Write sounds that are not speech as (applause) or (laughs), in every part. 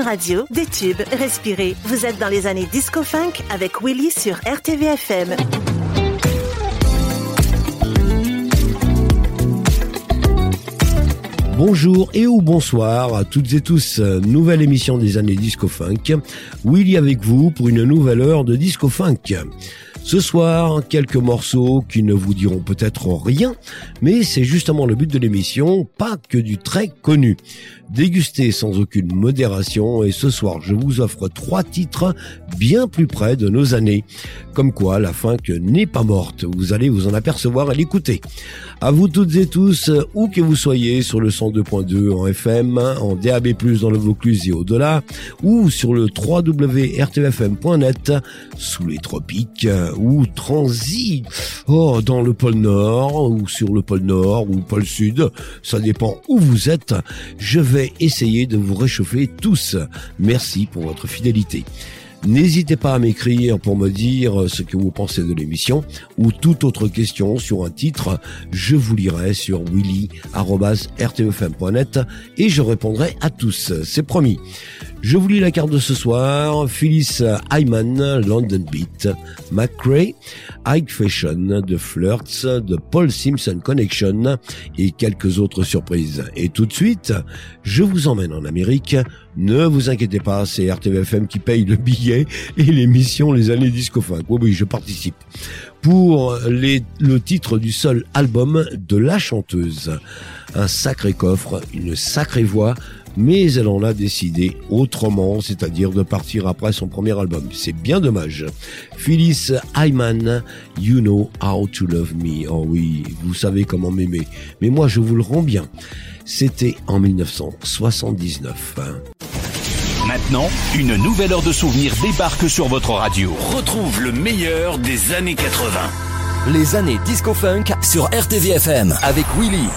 radio, des tubes, respirez. Vous êtes dans les années disco-funk avec Willy sur RTVFM. Bonjour et ou bonsoir à toutes et tous. Nouvelle émission des années Disco Funk. Willy avec vous pour une nouvelle heure de Disco Funk. Ce soir, quelques morceaux qui ne vous diront peut-être rien, mais c'est justement le but de l'émission, pas que du très connu. Déguster sans aucune modération et ce soir je vous offre trois titres bien plus près de nos années. Comme quoi la funk n'est pas morte, vous allez vous en apercevoir à l'écouter. À vous toutes et tous, où que vous soyez sur le 102.2 en FM, en DAB+, dans le Vaucluse et au-delà, ou sur le www.rtvfm.net, sous les tropiques, ou transit, oh, dans le pôle Nord, ou sur le pôle Nord, ou pôle Sud, ça dépend où vous êtes, je vais essayer de vous réchauffer tous. Merci pour votre fidélité. N'hésitez pas à m'écrire pour me dire ce que vous pensez de l'émission ou toute autre question sur un titre. Je vous lirai sur willy.rtfm.net et je répondrai à tous. C'est promis. Je vous lis la carte de ce soir. Phyllis Hyman, London Beat, McCrae, Ike Fashion, The Flirts, The Paul Simpson Connection et quelques autres surprises. Et tout de suite, je vous emmène en Amérique. Ne vous inquiétez pas, c'est RTVFM qui paye le billet et l'émission Les années disco funk. Oui, oui, je participe. Pour le titre du seul album de la chanteuse. Un sacré coffre, une sacrée voix, mais elle en a décidé autrement, c'est-à-dire de partir après son premier album. C'est bien dommage. Phyllis Hyman, You Know How to Love Me. Oh oui, vous savez comment m'aimer. Mais moi, je vous le rends bien. C'était en 1979. Maintenant, une nouvelle heure de souvenirs débarque sur votre radio. Retrouve le meilleur des années 80. Les années disco funk sur RTVFM avec Willy.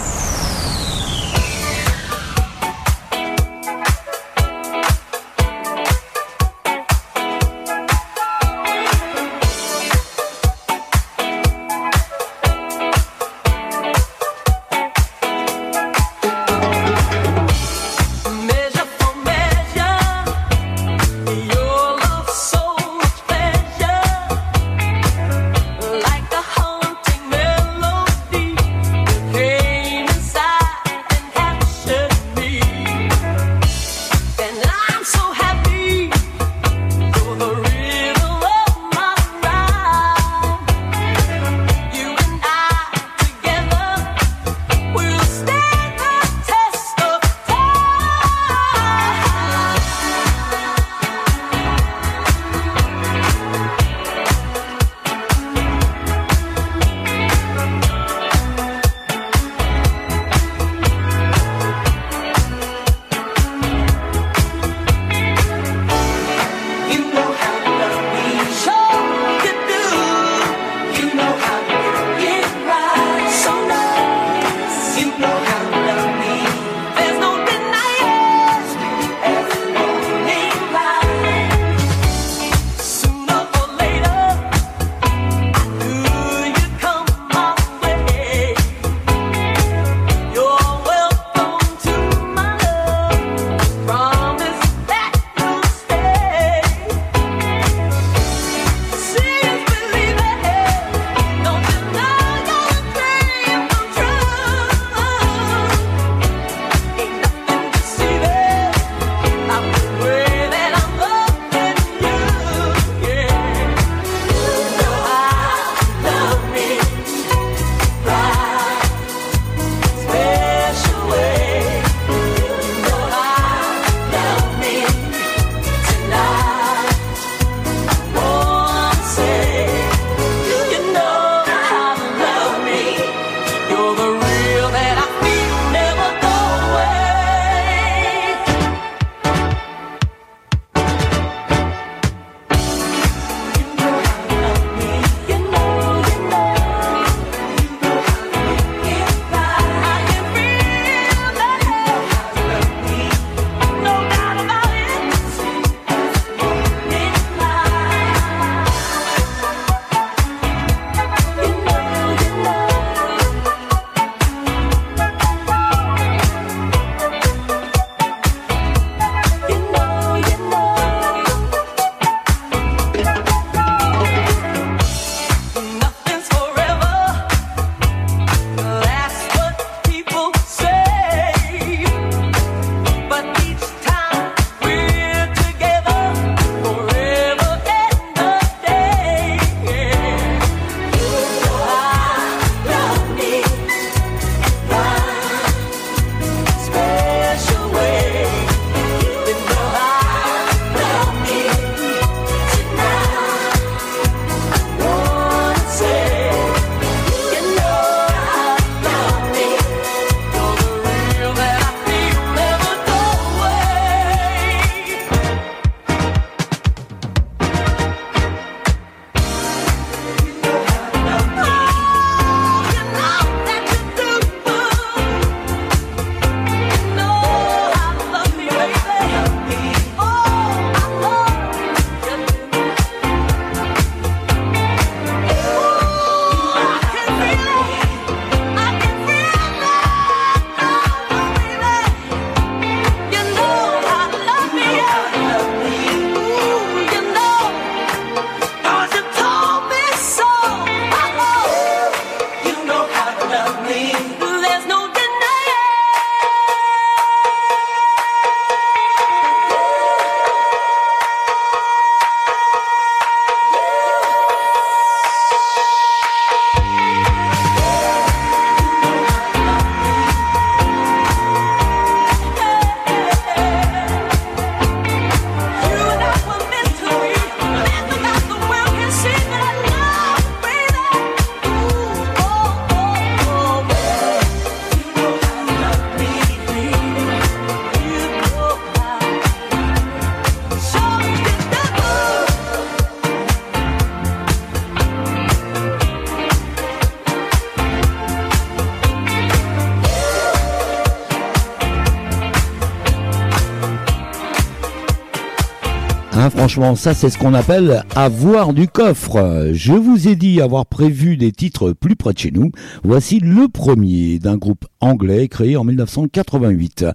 Franchement, ça c'est ce qu'on appelle avoir du coffre. Je vous ai dit avoir prévu des titres plus près de chez nous. Voici le premier d'un groupe anglais créé en 1988.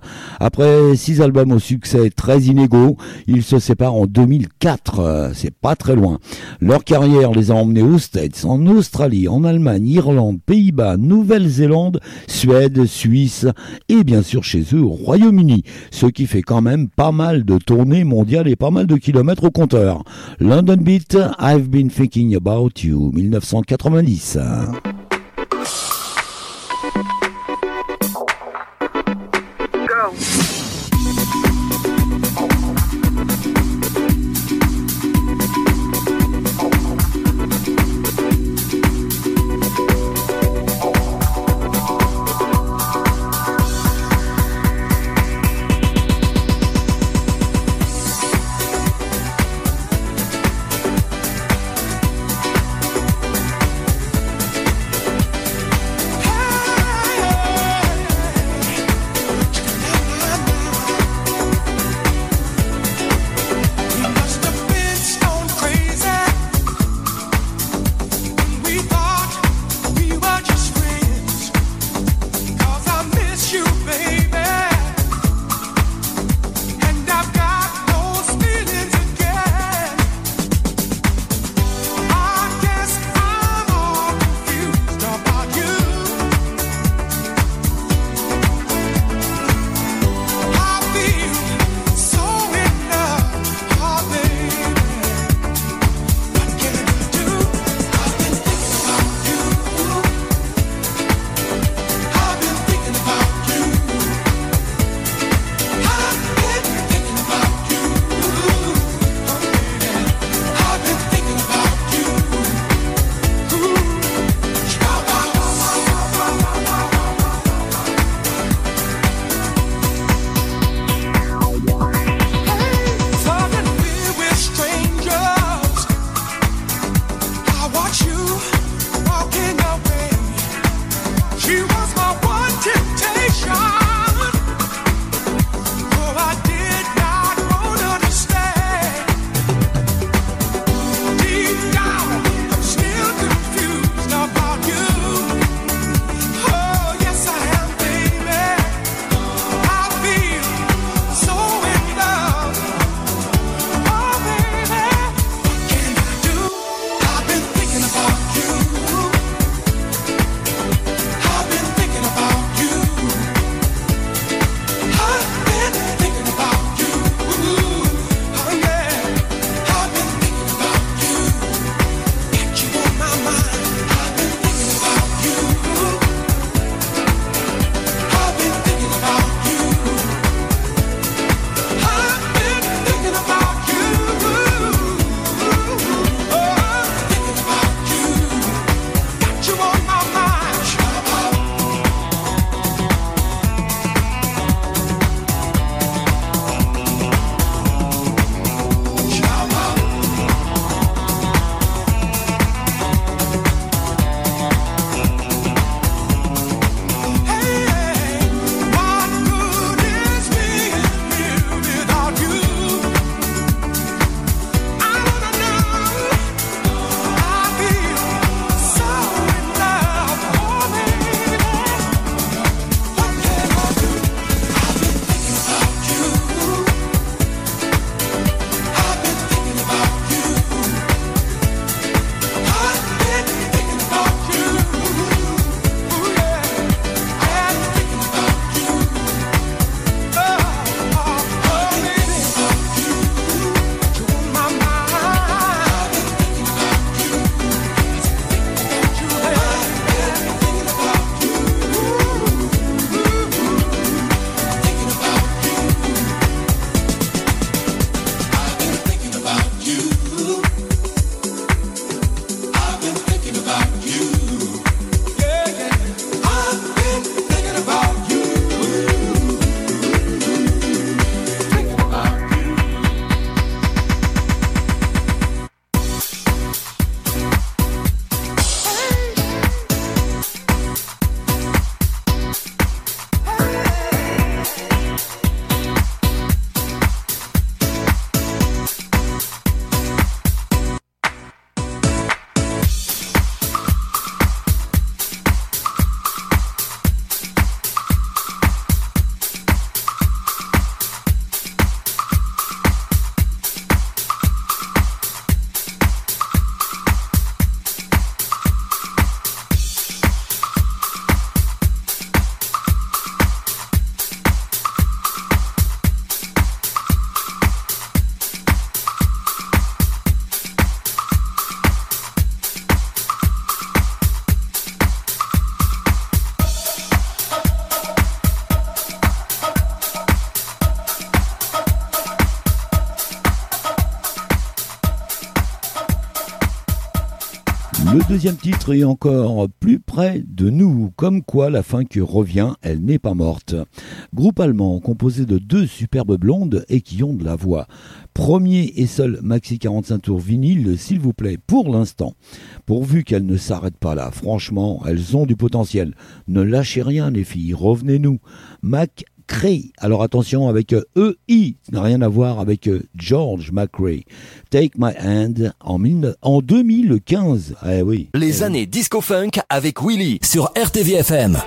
Après six albums au succès très inégaux, ils se séparent en 2004. C'est pas très loin. Leur carrière les a emmenés aux States, en Australie, en Allemagne, Irlande, Pays-Bas, Nouvelle-Zélande, Suède, Suisse et bien sûr chez eux au Royaume-Uni. Ce qui fait quand même pas mal de tournées mondiales et pas mal de kilomètres au compteur. London Beat, I've been thinking about you, 1990. Le deuxième titre est encore plus près de nous, comme quoi la funk revient, elle n'est pas morte. Groupe allemand composé de deux superbes blondes et qui ont de la voix. Premier et seul maxi 45 tours vinyle, s'il vous plaît, pour l'instant. Pourvu qu'elles ne s'arrêtent pas là, franchement, elles ont du potentiel. Ne lâchez rien les filles, revenez-nous. Mac Alors attention avec EI, e ça n'a rien à voir avec euh, George McRae. Take My Hand en, en 2015. Eh oui. Les années disco funk avec Willy sur RTVFM.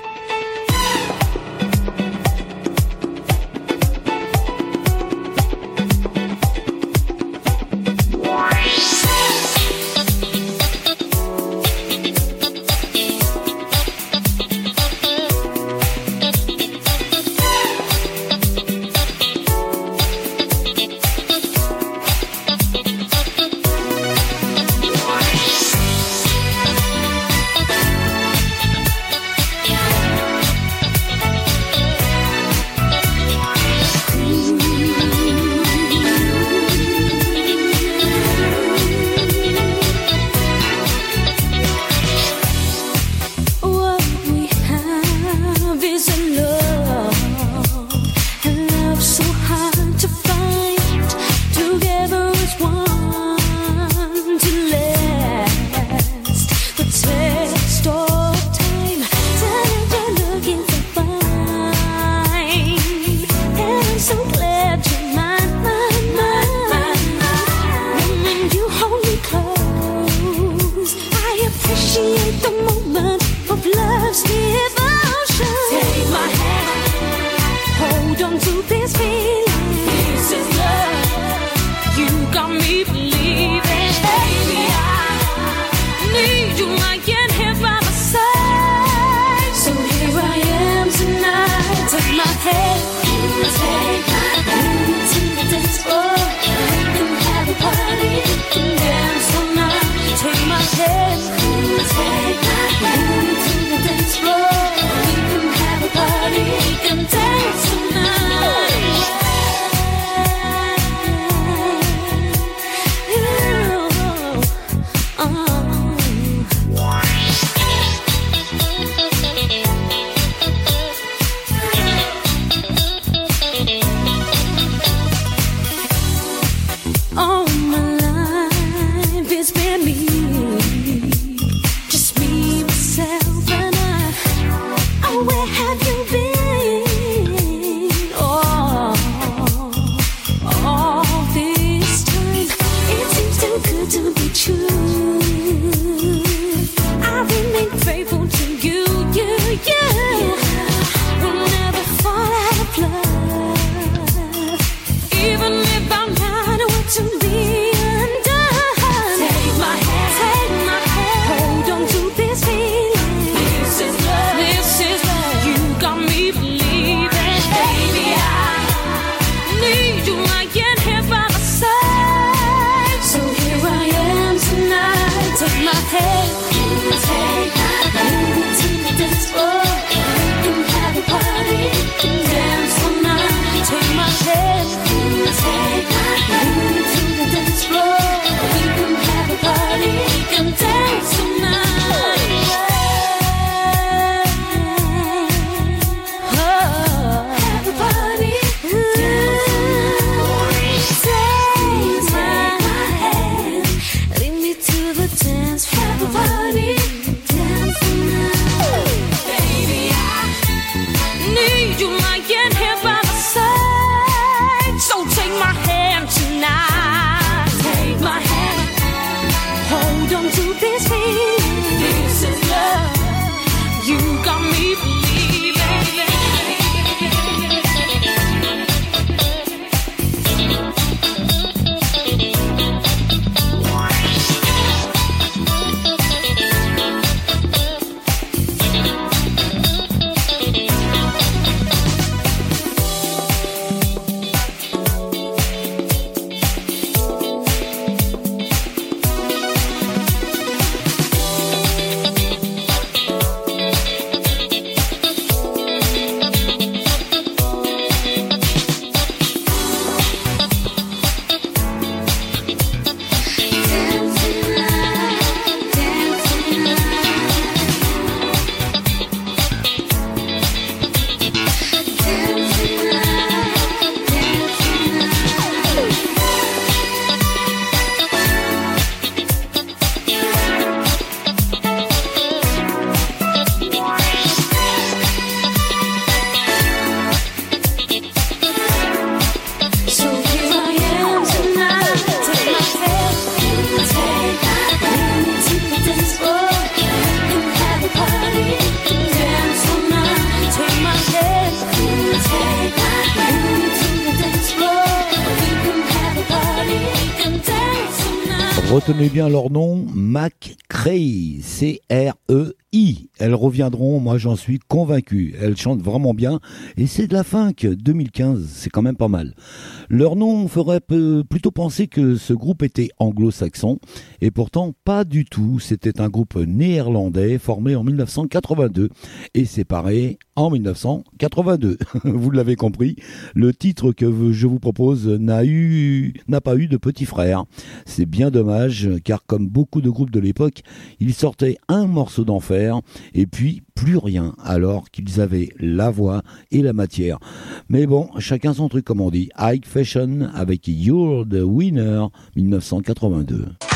Retenez bien leur nom, Mac Cray, Elles reviendront, moi j'en suis convaincu. Elles chantent vraiment bien et c'est de la funk 2015, c'est quand même pas mal. Leur nom ferait plutôt penser que ce groupe était anglo-saxon et pourtant pas du tout. C'était un groupe néerlandais formé en 1982 et séparé en 1982. (laughs) vous l'avez compris, le titre que je vous propose n'a pas eu de petit frère. C'est bien dommage car comme beaucoup de groupes de l'époque, ils sortaient un morceau d'enfer et puis plus rien alors qu'ils avaient la voix et la matière. Mais bon, chacun son truc comme on dit. High Fashion avec You're the Winner 1982.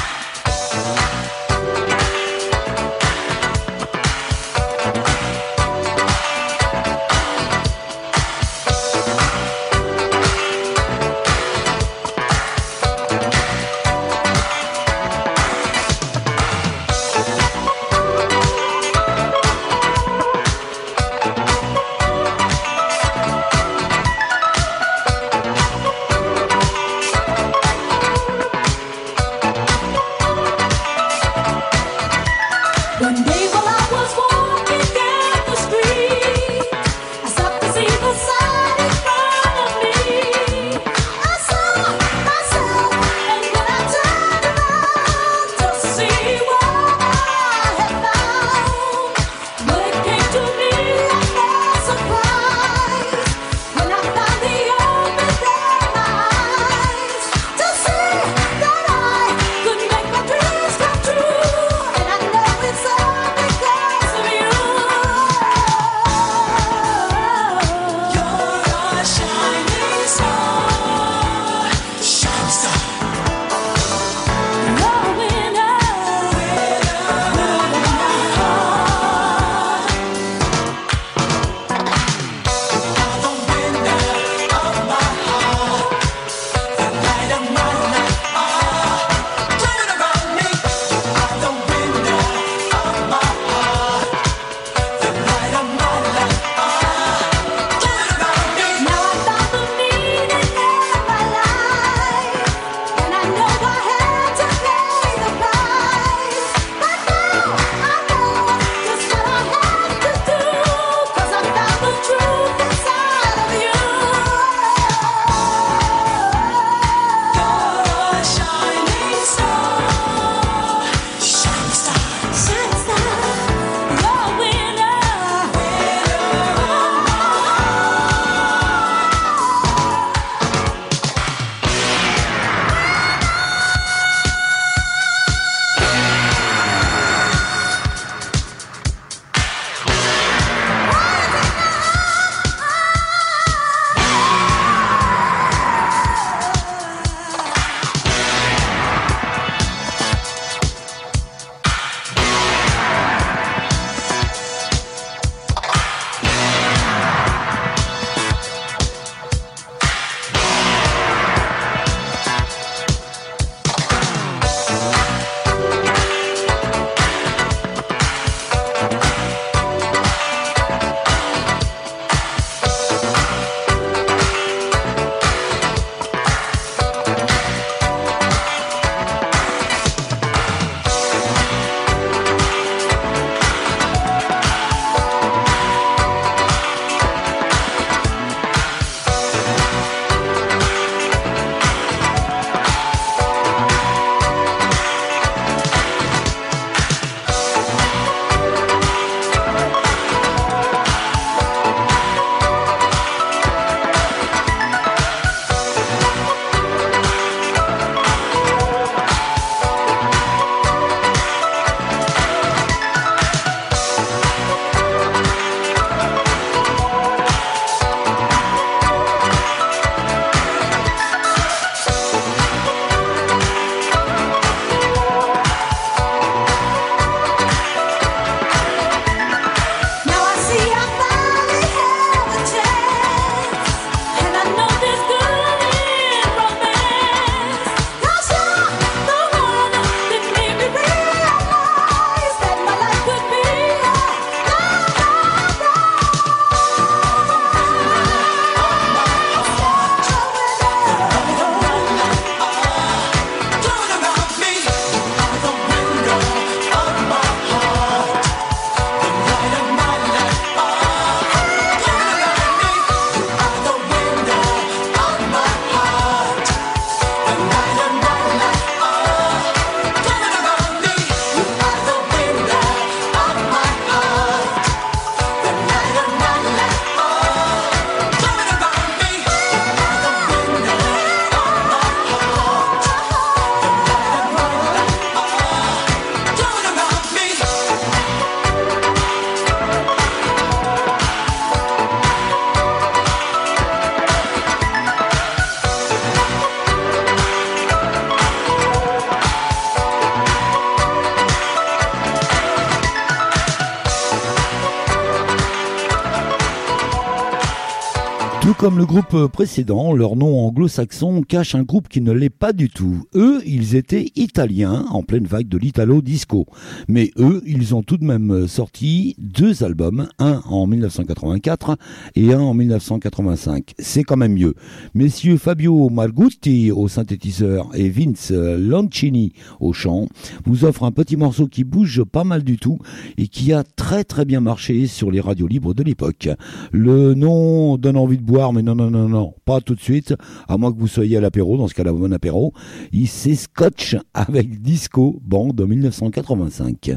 Comme le groupe précédent, leur nom anglo-saxon cache un groupe qui ne l'est pas du tout. Eux, ils étaient italiens en pleine vague de l'italo disco. Mais eux, ils ont tout de même sorti deux albums, un en 1984 et un en 1985. C'est quand même mieux. Messieurs Fabio Margutti au synthétiseur et Vince Lancini au chant vous offrent un petit morceau qui bouge pas mal du tout et qui a très très bien marché sur les radios libres de l'époque. Le nom donne envie de boire, mais non, non, non, non, pas tout de suite, à moins que vous soyez à l'apéro, dans ce cas-là, bon apéro. Il s'est Scotch avec Disco Band de 1985.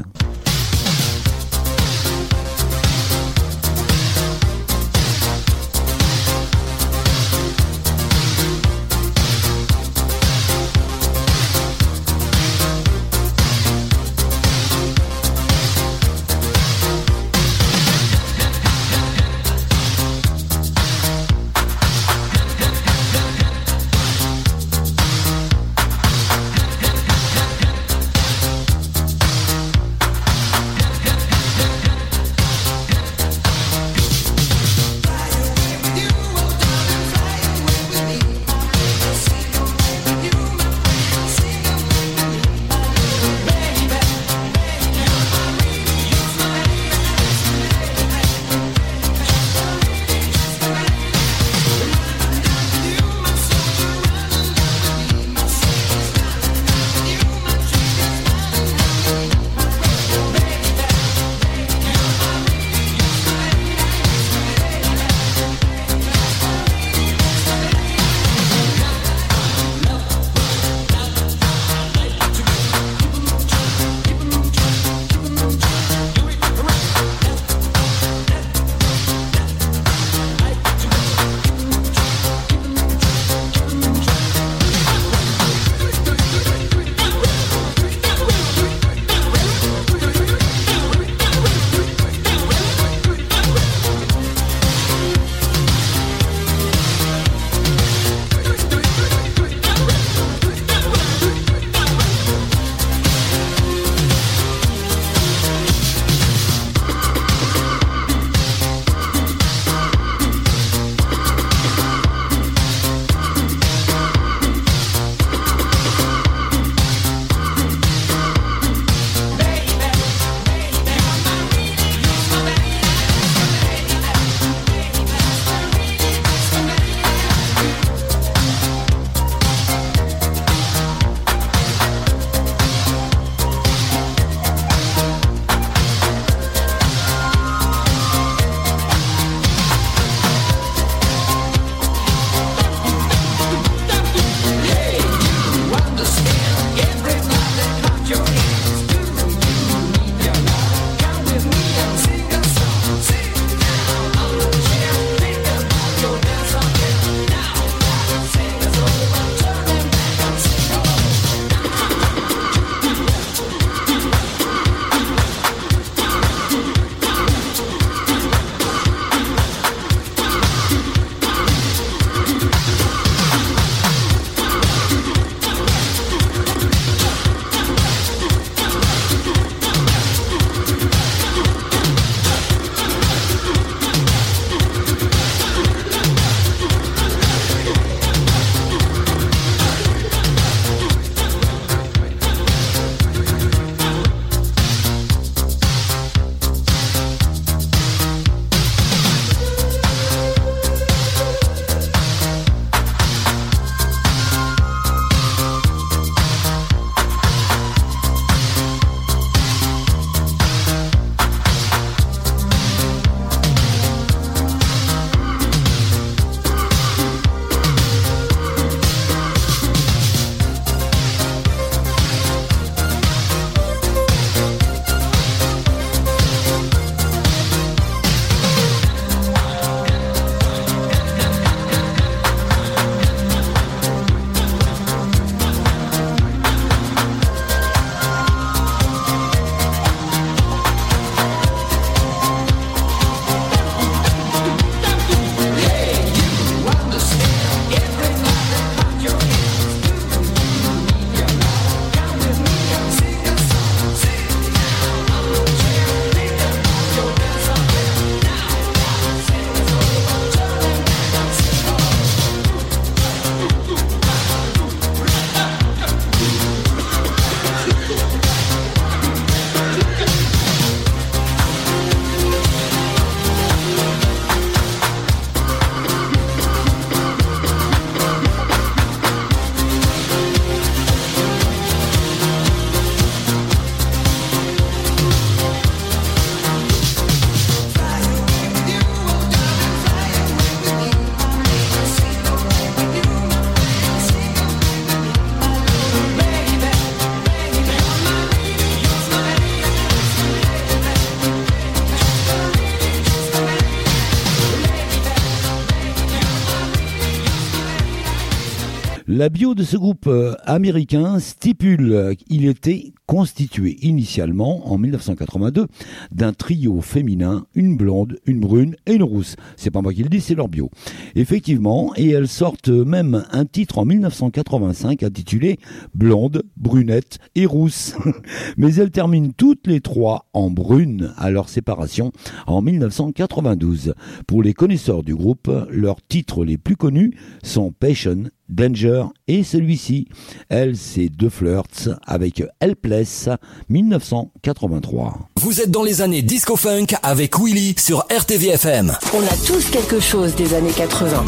La bio de ce groupe euh, américain stipule qu'il était constitué initialement en 1982 d'un trio féminin, une blonde, une brune et une rousse. C'est pas moi qui le dis, c'est leur bio. Effectivement, et elles sortent même un titre en 1985 intitulé Blonde, brunette et rousse. (laughs) Mais elles terminent toutes les trois en brune à leur séparation en 1992. Pour les connaisseurs du groupe, leurs titres les plus connus sont Passion Danger et celui-ci. Elle, c'est deux flirts avec Helpless 1983. Vous êtes dans les années disco funk avec Willy sur RTVFM. On a tous quelque chose des années 80.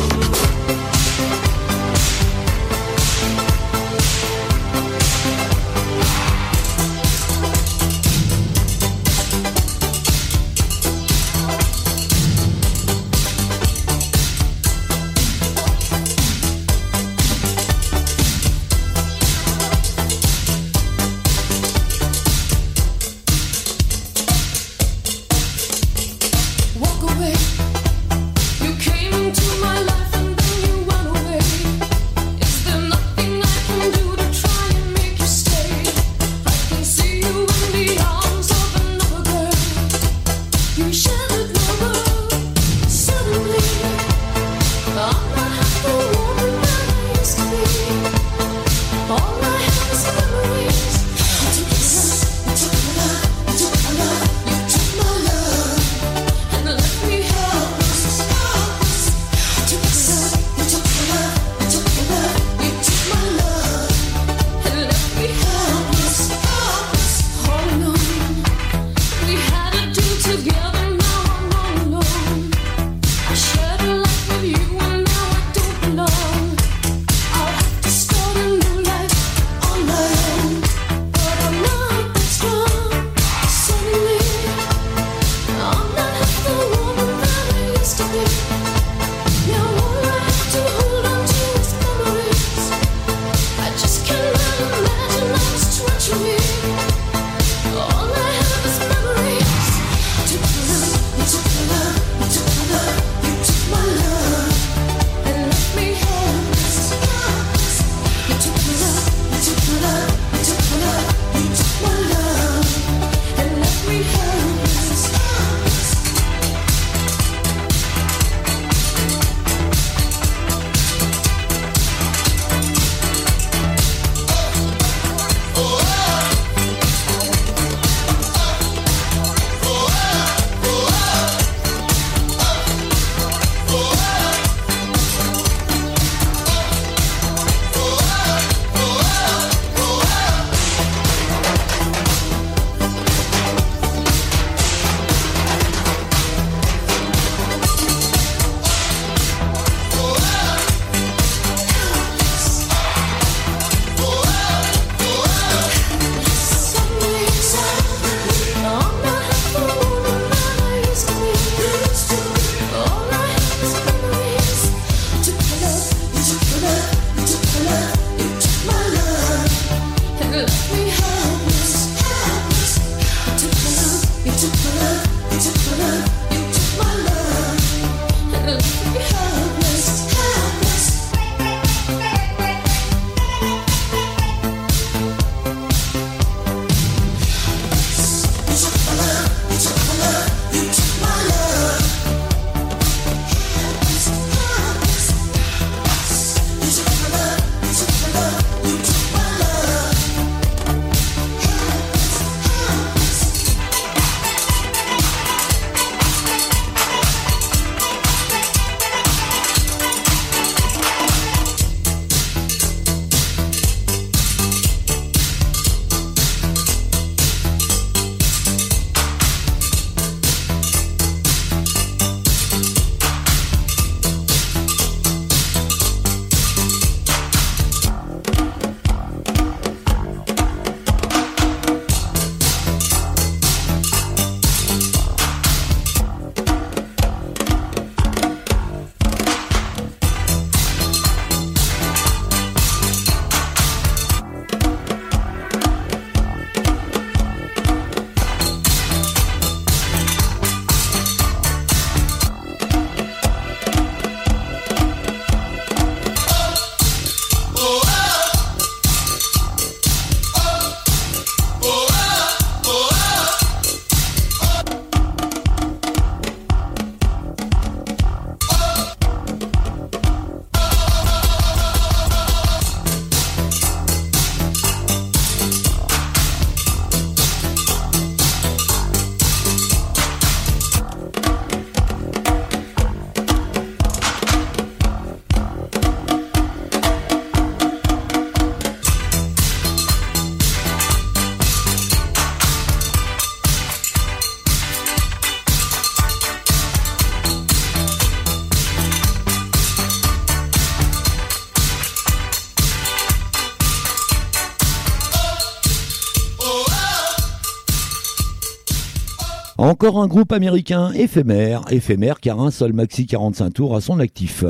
Encore un groupe américain éphémère, éphémère car un seul maxi 45 tours à son actif.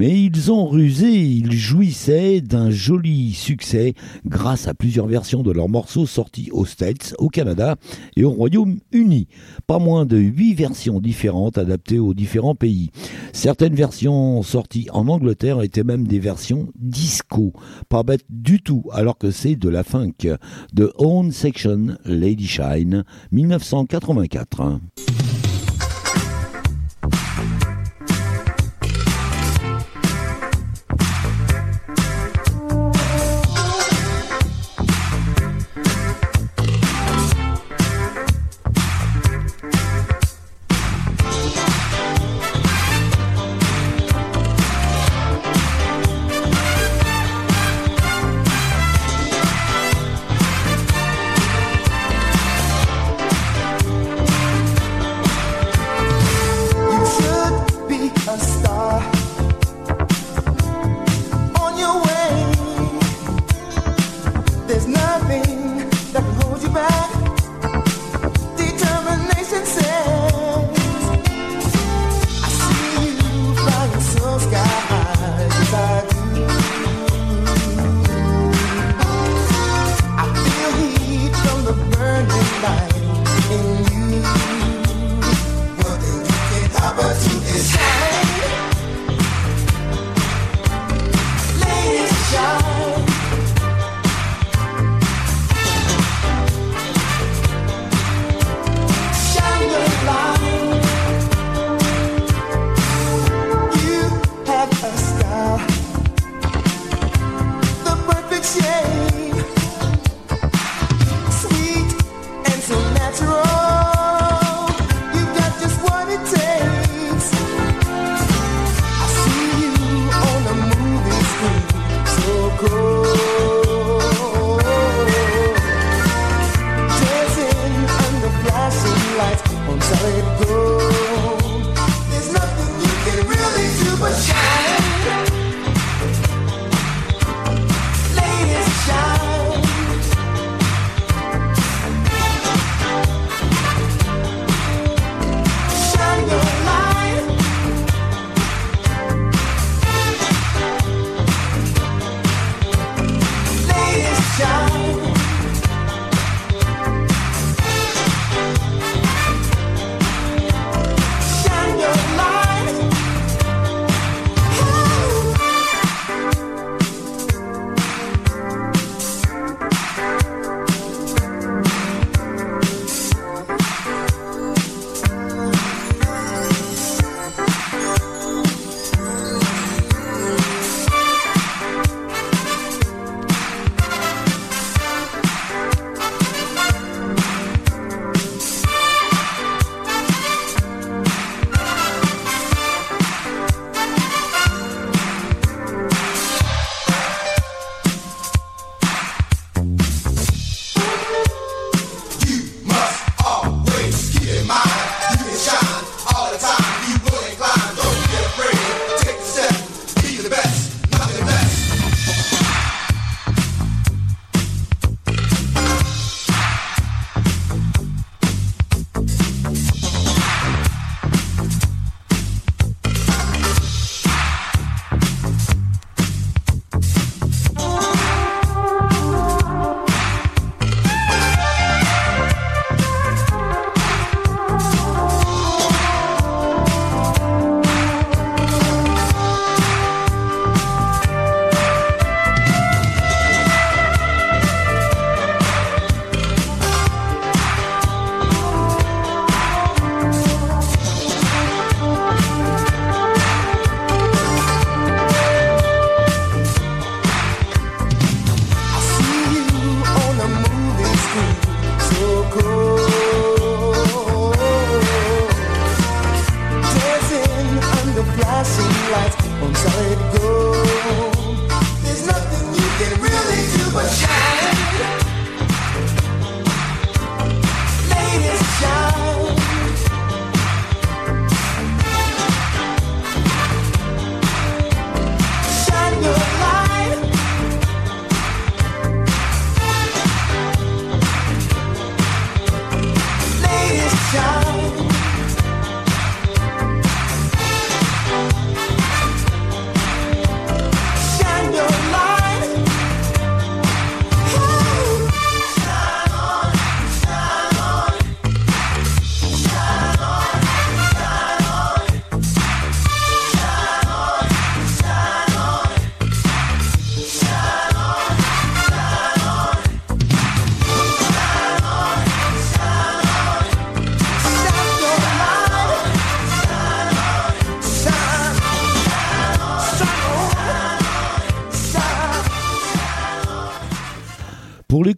Mais ils ont rusé, ils jouissaient d'un joli succès grâce à plusieurs versions de leurs morceaux sortis aux States, au Canada et au Royaume-Uni. Pas moins de 8 versions différentes adaptées aux différents pays. Certaines versions sorties en Angleterre étaient même des versions disco. Pas bête du tout alors que c'est de la funk. The Own Section Lady Shine 1984.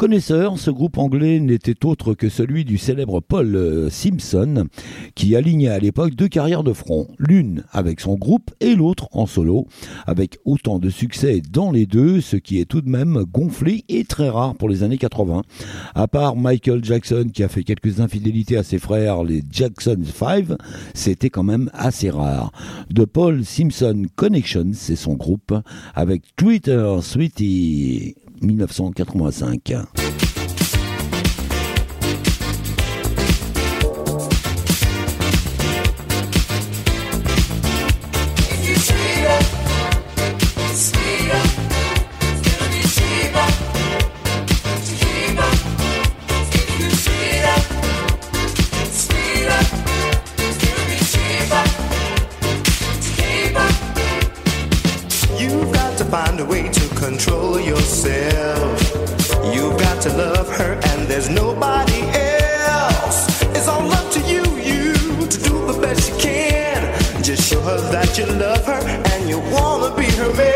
Connaisseurs, ce groupe anglais n'était autre que celui du célèbre Paul euh, Simpson, qui alignait à l'époque deux carrières de front, l'une avec son groupe et l'autre en solo, avec autant de succès dans les deux, ce qui est tout de même gonflé et très rare pour les années 80. À part Michael Jackson qui a fait quelques infidélités à ses frères, les Jackson 5, c'était quand même assez rare. De Paul Simpson Connection, c'est son groupe, avec Twitter Sweetie 1985. find a way to control yourself. You've got to love her, and there's nobody else. It's all up to you, you, to do the best you can. Just show her that you love her and you wanna be her man.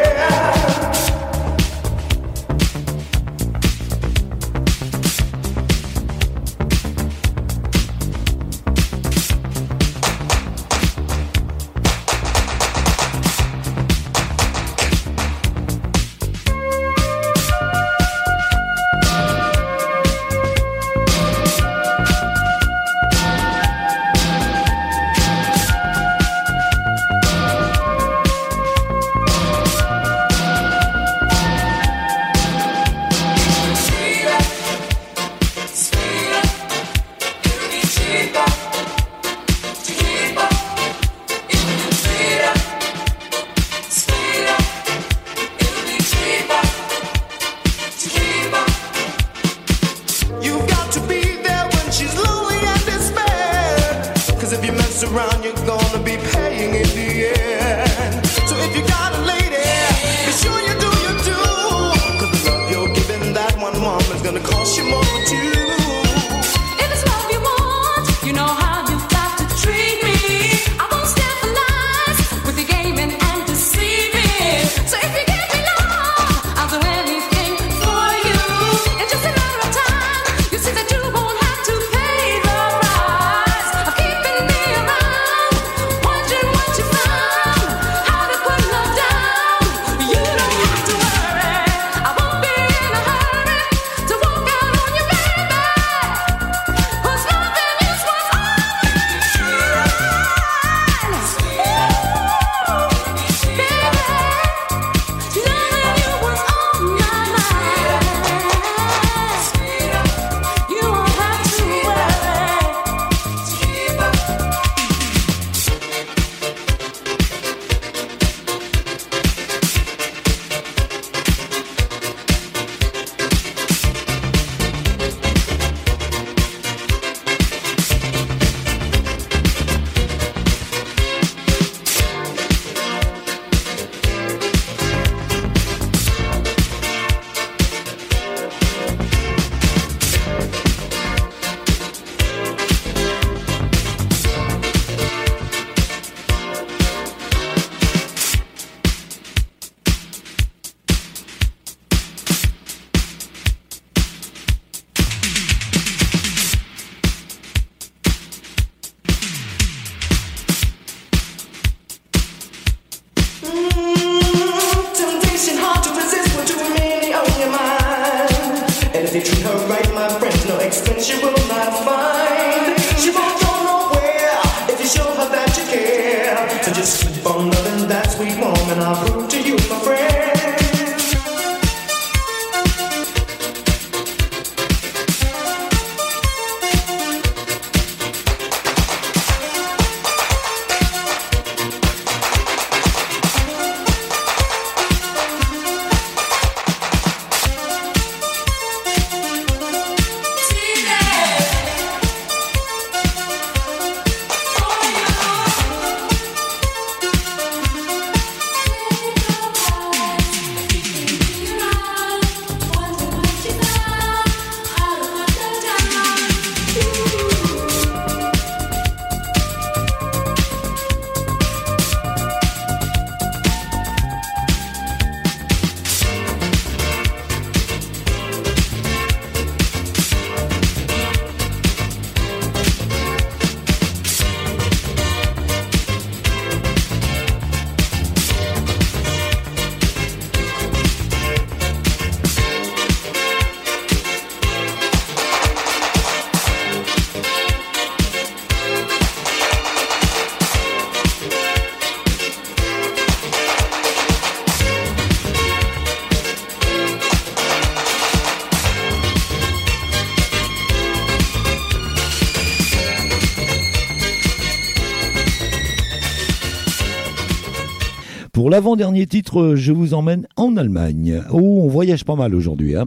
L'avant-dernier titre, je vous emmène en Allemagne. Oh, on voyage pas mal aujourd'hui. Hein.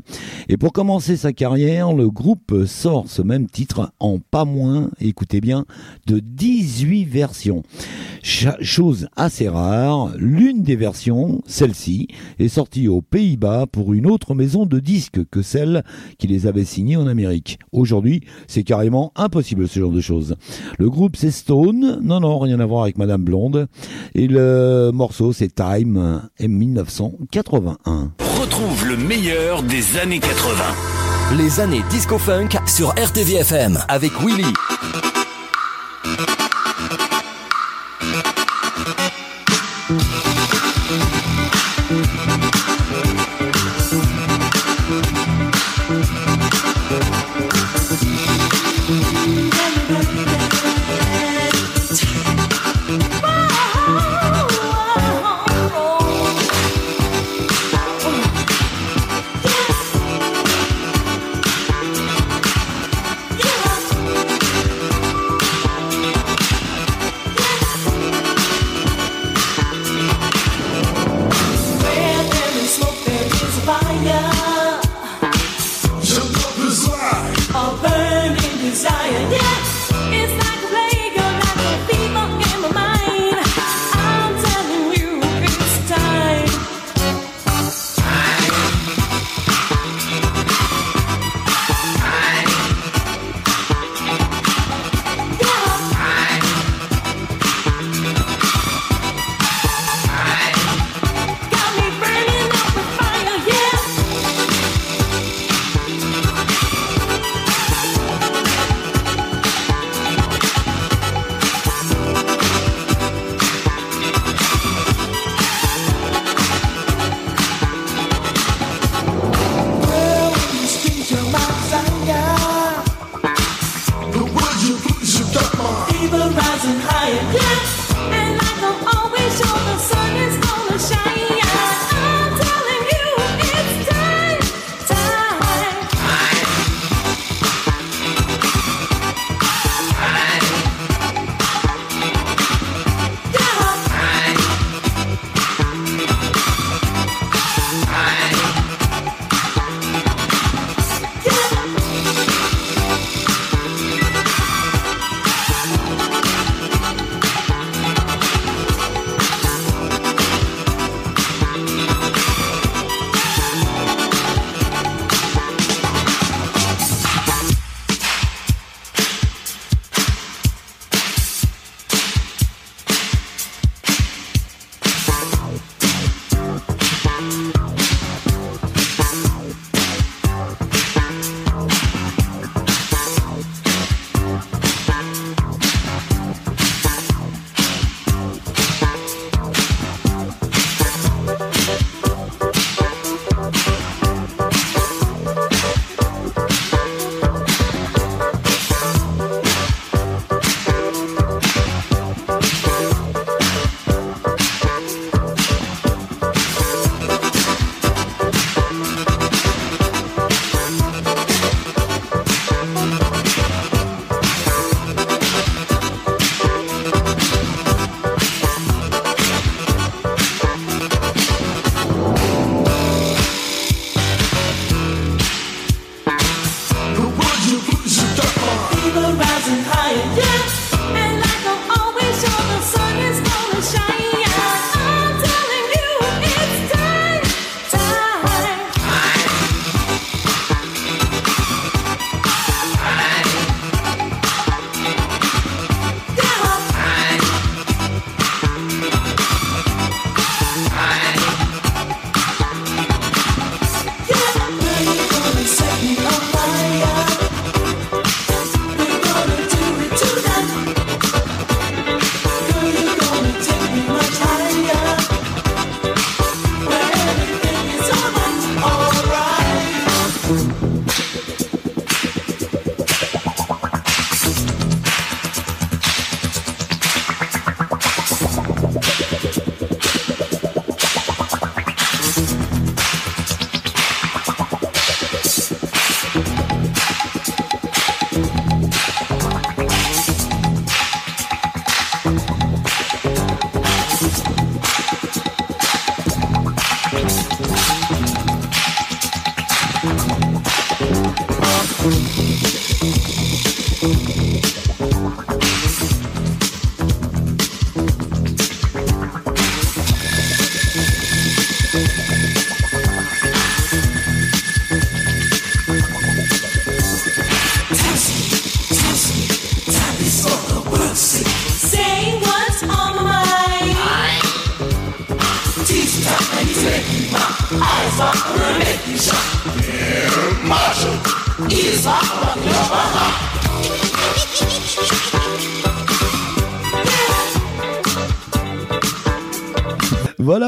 Et pour commencer sa carrière, le groupe sort ce même titre en pas moins, écoutez bien, de 18 versions. chose assez rare, l'une des versions, celle-ci, est sortie aux Pays-Bas pour une autre maison de disques que celle qui les avait signés en Amérique. Aujourd'hui, c'est carrément impossible ce genre de choses. Le groupe c'est Stone, non non, rien à voir avec Madame Blonde. Et le morceau c'est Time, et 1981. Retrouve le meilleur des années 80. Les années disco funk sur RTVFM avec Willy.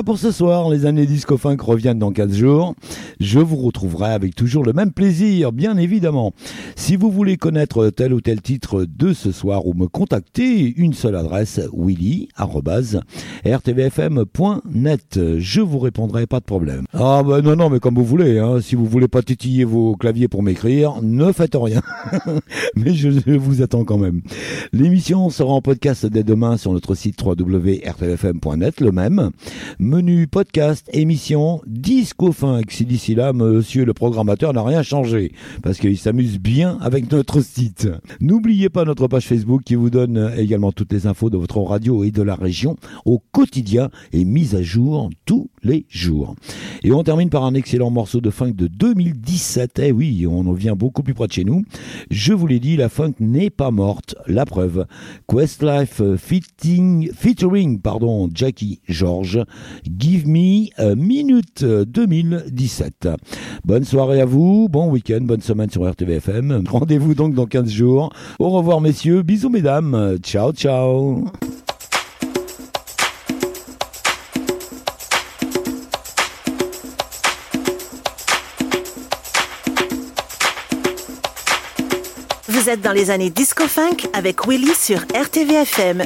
Pour ce soir, les années disco funk reviennent dans 4 jours. Je vous retrouverai avec toujours le même plaisir, bien évidemment. Si vous voulez connaître tel ou tel titre de ce soir ou me contacter, une seule adresse, willy.rtvfm.net. Je vous répondrai pas de problème. Ah ben non, non, mais comme vous voulez, hein. si vous voulez pas titiller vos claviers pour m'écrire, ne faites rien. (laughs) mais je, vous attends quand même. L'émission sera en podcast dès demain sur notre site www.rtvfm.net, le même. Menu podcast, émission, disco. Si d'ici là, monsieur le programmateur n'a rien changé, parce qu'il s'amuse bien avec notre site. N'oubliez pas notre page Facebook qui vous donne également toutes les infos de votre radio et de la région au quotidien et mise à jour tous les jours. Et on termine par un excellent morceau de funk de 2017. Eh oui, on vient beaucoup plus près de chez nous. Je vous l'ai dit, la funk n'est pas morte. La preuve. Questlife fitting, featuring pardon, Jackie George. Give me a minute 2017. Bonne soirée à vous, bon week-end, bonne semaine sur RTVFM. Rendez-vous donc dans 15 jours. Au revoir messieurs, bisous mesdames. Ciao ciao. Vous êtes dans les années disco funk avec Willy sur RTVFM.